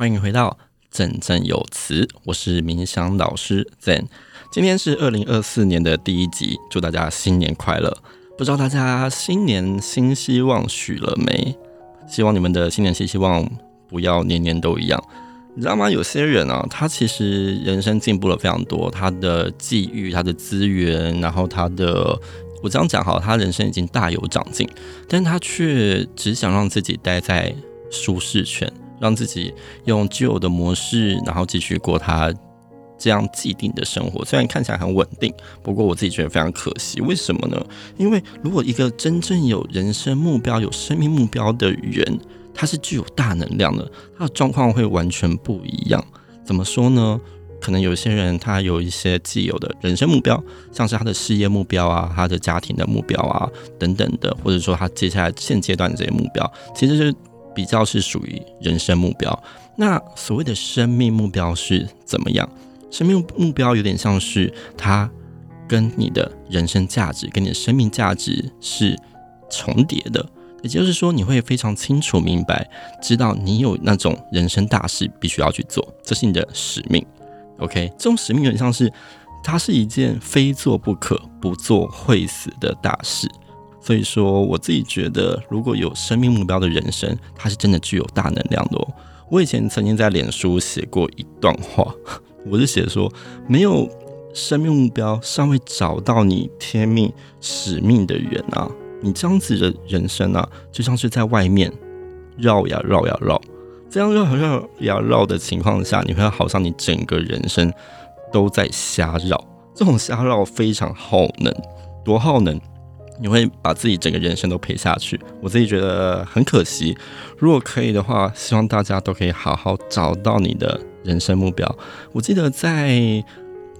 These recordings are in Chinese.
欢迎回到振振有词，我是冥想老师 Zen。今天是二零二四年的第一集，祝大家新年快乐！不知道大家新年新希望许了没？希望你们的新年新希望不要年年都一样。你知道吗？有些人啊，他其实人生进步了非常多，他的际遇、他的资源，然后他的，我这样讲好，他人生已经大有长进，但他却只想让自己待在舒适圈，让自己用旧的模式，然后继续过他这样既定的生活。虽然看起来很稳定，不过我自己觉得非常可惜。为什么呢？因为如果一个真正有人生目标、有生命目标的人，他是具有大能量的，他的状况会完全不一样。怎么说呢？可能有些人他有一些既有的人生目标，像是他的事业目标啊，他的家庭的目标啊等等的，或者说他接下来现阶段的这些目标，其实是比较是属于人生目标。那所谓的生命目标是怎么样？生命目标有点像是它跟你的人生价值、跟你的生命价值是重叠的。也就是说，你会非常清楚明白，知道你有那种人生大事必须要去做，这是你的使命。OK，这种使命有点像是，它是一件非做不可、不做会死的大事。所以说，我自己觉得，如果有生命目标的人生，它是真的具有大能量的哦。我以前曾经在脸书写过一段话，我是写说，没有生命目标，尚未找到你天命使命的人啊。你这样子的人生啊，就像是在外面绕呀绕呀绕，这样绕绕呀绕的情况下，你会好像你整个人生都在瞎绕。这种瞎绕非常耗能，多耗能，你会把自己整个人生都赔下去。我自己觉得很可惜。如果可以的话，希望大家都可以好好找到你的人生目标。我记得在。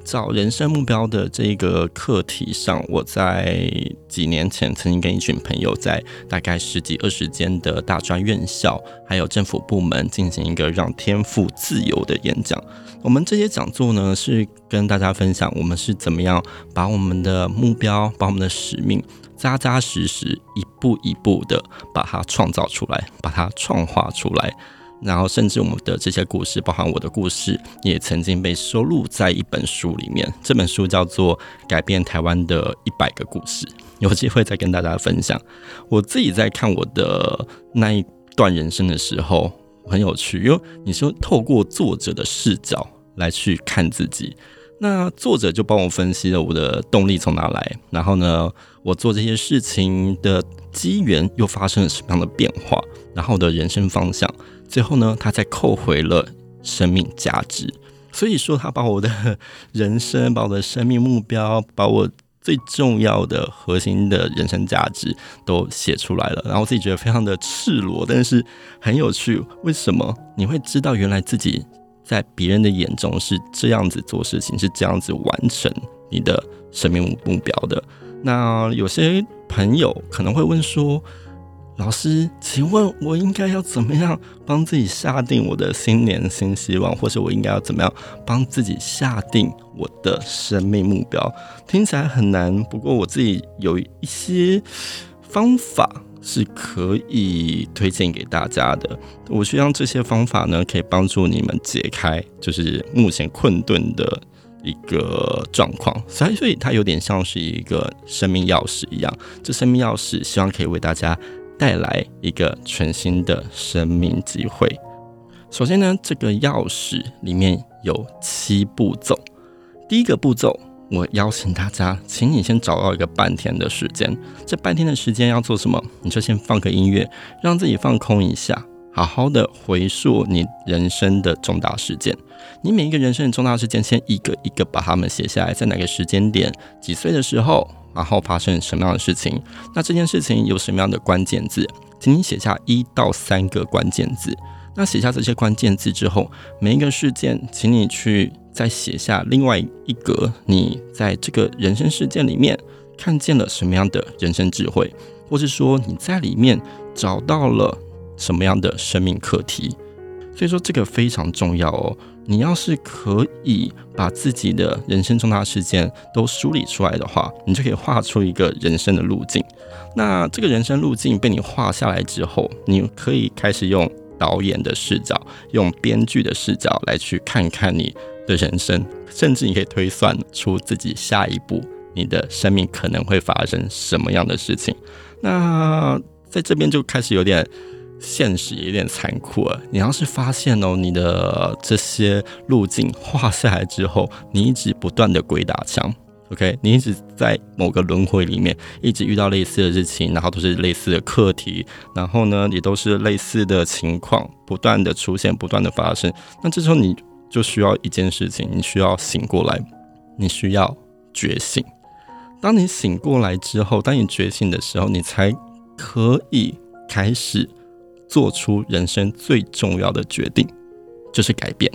找人生目标的这个课题上，我在几年前曾经跟一群朋友在大概十几二十间的大专院校，还有政府部门进行一个让天赋自由的演讲。我们这些讲座呢，是跟大家分享我们是怎么样把我们的目标、把我们的使命扎扎实实、一步一步的把它创造出来，把它创化出来。然后，甚至我们的这些故事，包含我的故事，也曾经被收录在一本书里面。这本书叫做《改变台湾的一百个故事》，有机会再跟大家分享。我自己在看我的那一段人生的时候，很有趣，因为你说透过作者的视角来去看自己，那作者就帮我分析了我的动力从哪来，然后呢，我做这些事情的机缘又发生了什么样的变化，然后我的人生方向。最后呢，他再扣回了生命价值，所以说他把我的 人生、把我的生命目标、把我最重要的核心的人生价值都写出来了。然后自己觉得非常的赤裸，但是很有趣。为什么你会知道原来自己在别人的眼中是这样子做事情，是这样子完成你的生命目标的？那有些朋友可能会问说，老师，请问我应该要怎么样帮自己下定我的新年新希望，或是我应该要怎么样帮自己下定我的生命目标？听起来很难，不过我自己有一些方法是可以推荐给大家的。我希望这些方法呢，可以帮助你们解开就是目前困顿的一个状况。所以，所以它有点像是一个生命钥匙一样。这生命钥匙希望可以为大家。带来一个全新的生命机会。首先呢，这个钥匙里面有七步骤。第一个步骤，我邀请大家，请你先找到一个半天的时间。这半天的时间要做什么？你就先放个音乐，让自己放空一下，好好的回溯你人生的重大事件。你每一个人生的重大事件，先一个一个把它们写下来，在哪个时间点，几岁的时候。然后发生什么样的事情？那这件事情有什么样的关键字？请你写下一到三个关键字。那写下这些关键字之后，每一个事件，请你去再写下另外一格。你在这个人生事件里面看见了什么样的人生智慧，或是说你在里面找到了什么样的生命课题？所以说这个非常重要哦。你要是可以把自己的人生重大事件都梳理出来的话，你就可以画出一个人生的路径。那这个人生路径被你画下来之后，你可以开始用导演的视角，用编剧的视角来去看看你的人生，甚至你可以推算出自己下一步你的生命可能会发生什么样的事情。那在这边就开始有点现实，有点残酷了。你要是发现哦，你的这些路径画下来之后，你一直不断的鬼打墙。OK，你一直在某个轮回里面，一直遇到类似的事情，然后都是类似的课题，然后呢，也都是类似的情况，不断的出现，不断的发生。那这时候你就需要一件事情，你需要醒过来，你需要觉醒。当你醒过来之后，当你觉醒的时候，你才可以开始做出人生最重要的决定，就是改变。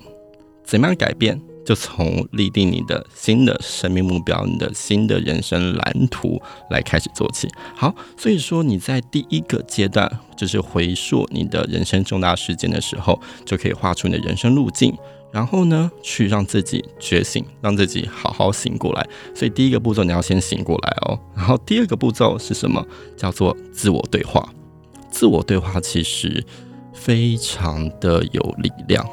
怎么样改变？就从立定你的新的生命目标、你的新的人生蓝图来开始做起。好，所以说你在第一个阶段，就是回溯你的人生重大事件的时候，就可以画出你的人生路径，然后呢，去让自己觉醒，让自己好好醒过来。所以第一个步骤你要先醒过来哦。然后第二个步骤是什么？叫做自我对话。自我对话其实非常的有力量。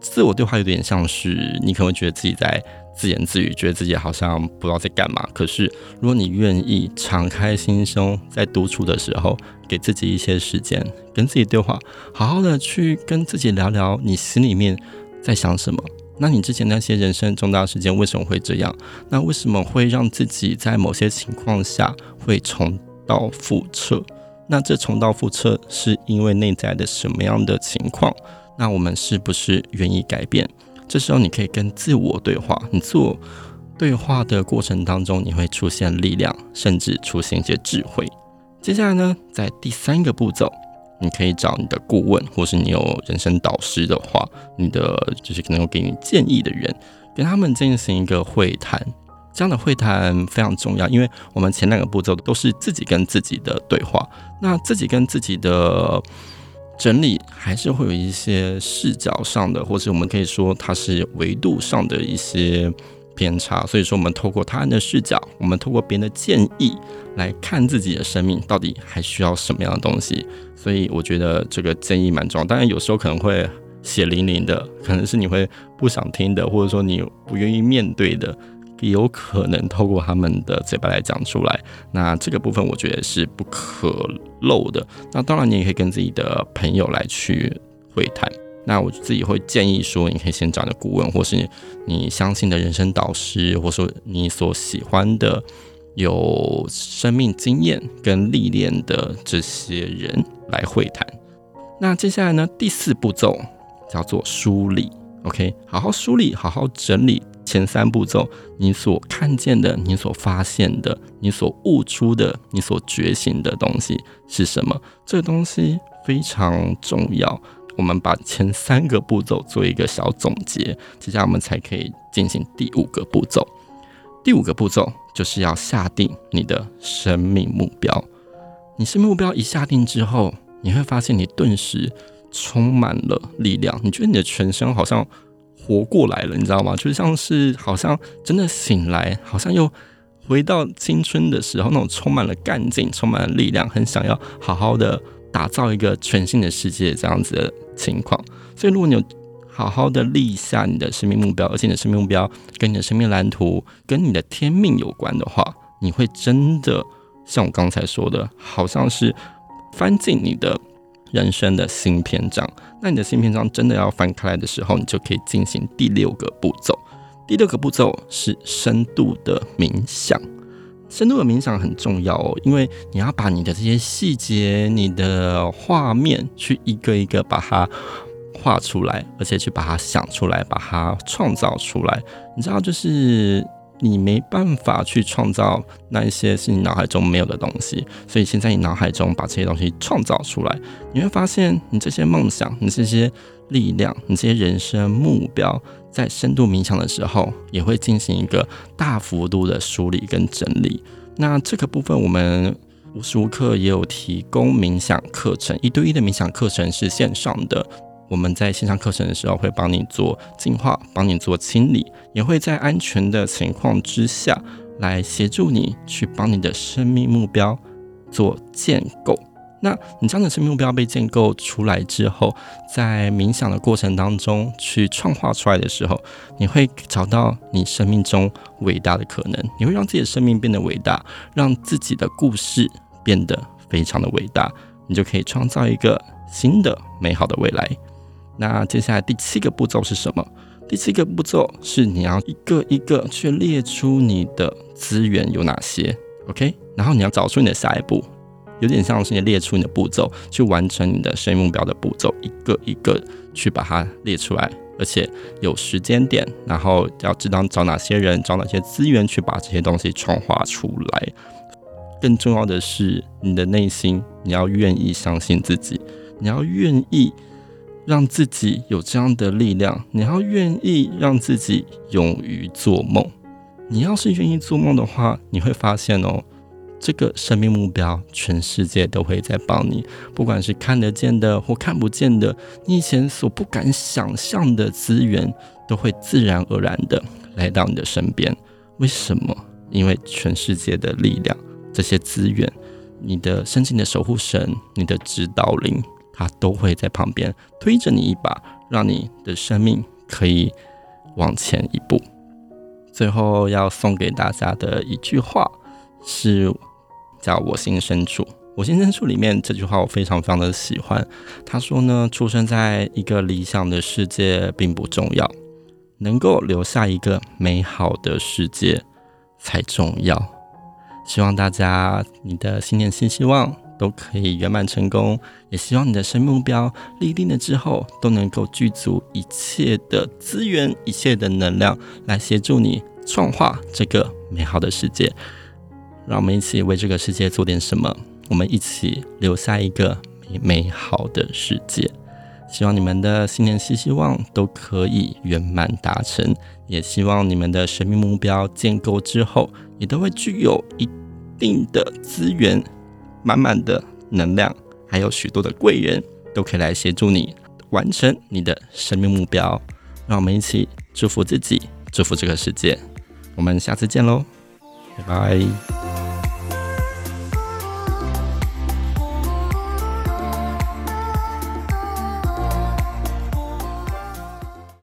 自我对话有点像是你可能会觉得自己在自言自语，觉得自己好像不知道在干嘛。可是如果你愿意敞开心胸，在独处的时候，给自己一些时间，跟自己对话，好好的去跟自己聊聊你心里面在想什么。那你之前那些人生重大事件为什么会这样？那为什么会让自己在某些情况下会重蹈覆辙？那这重蹈覆辙是因为内在的什么样的情况？那我们是不是愿意改变？这时候你可以跟自我对话。你自我对话的过程当中，你会出现力量，甚至出现一些智慧。接下来呢，在第三个步骤，你可以找你的顾问，或是你有人生导师的话，你的就是可能有给你建议的人，跟他们进行一个会谈。这样的会谈非常重要，因为我们前两个步骤都是自己跟自己的对话。那自己跟自己的。整理还是会有一些视角上的，或者我们可以说它是维度上的一些偏差。所以说，我们透过他人的视角，我们透过别人的建议来看自己的生命到底还需要什么样的东西。所以我觉得这个建议蛮重要。当然，有时候可能会血淋淋的，可能是你会不想听的，或者说你不愿意面对的。也有可能透过他们的嘴巴来讲出来，那这个部分我觉得是不可漏的。那当然，你也可以跟自己的朋友来去会谈。那我自己会建议说，你可以先找的顾问，或是你相信的人生导师，或者说你所喜欢的有生命经验跟历练的这些人来会谈。那接下来呢，第四步骤叫做梳理。OK，好好梳理，好好整理。前三步骤，你所看见的，你所发现的，你所悟出的，你所觉醒的东西是什么？这个东西非常重要。我们把前三个步骤做一个小总结，接下来我们才可以进行第五个步骤。第五个步骤就是要下定你的生命目标。你生命目标一下定之后，你会发现你顿时充满了力量，你觉得你的全身好像。活过来了，你知道吗？就像是好像真的醒来，好像又回到青春的时候，那种充满了干劲、充满了力量，很想要好好的打造一个全新的世界这样子的情况。所以，如果你有好好的立下你的生命目标，而且你的生命目标跟你的生命蓝图、跟你的天命有关的话，你会真的像我刚才说的，好像是翻进你的。人生的新篇章，那你的新篇章真的要翻开来的时候，你就可以进行第六个步骤。第六个步骤是深度的冥想。深度的冥想很重要哦，因为你要把你的这些细节、你的画面，去一个一个把它画出来，而且去把它想出来，把它创造出来。你知道，就是。你没办法去创造那一些是你脑海中没有的东西，所以先在你脑海中把这些东西创造出来，你会发现你这些梦想、你这些力量、你这些人生目标，在深度冥想的时候，也会进行一个大幅度的梳理跟整理。那这个部分，我们无时无刻也有提供冥想课程，一对一的冥想课程是线上的。我们在线上课程的时候，会帮你做净化，帮你做清理，也会在安全的情况之下来协助你去帮你的生命目标做建构。那你这样的生命目标被建构出来之后，在冥想的过程当中去创化出来的时候，你会找到你生命中伟大的可能，你会让自己的生命变得伟大，让自己的故事变得非常的伟大，你就可以创造一个新的美好的未来。那接下来第七个步骤是什么？第七个步骤是你要一个一个去列出你的资源有哪些，OK？然后你要找出你的下一步。有点像是你列出你的步骤，去完成你的生意目标的步骤，一个一个去把它列出来，而且有时间点，然后要知道找哪些人，找哪些资源去把这些东西创化出来。更重要的是，你的内心你要愿意相信自己，你要愿意让自己有这样的力量，你要愿意让自己勇于做梦。你要是愿意做梦的话，你会发现哦。这个生命目标，全世界都会在帮你，不管是看得见的或看不见的，你以前所不敢想象的资源，都会自然而然的来到你的身边。为什么？因为全世界的力量，这些资源，你的深情的守护神，你的指导灵，他都会在旁边推着你一把，让你的生命可以往前一步。最后要送给大家的一句话是。叫我心深处，我心深处里面这句话我非常非常的喜欢。他说呢，出生在一个理想的世界并不重要，能够留下一个美好的世界才重要。希望大家你的新年新希望都可以圆满成功，也希望你的生命目标立定了之后都能够具足一切的资源、一切的能量来协助你创化这个美好的世界。让我们一起为这个世界做点什么，我们一起留下一个美美好的世界。希望你们的新年新希望都可以圆满达成，也希望你们的生命目标建构之后，也都会具有一定的资源、满满的能量，还有许多的贵人都可以来协助你完成你的生命目标。让我们一起祝福自己，祝福这个世界。我们下次见喽，拜拜。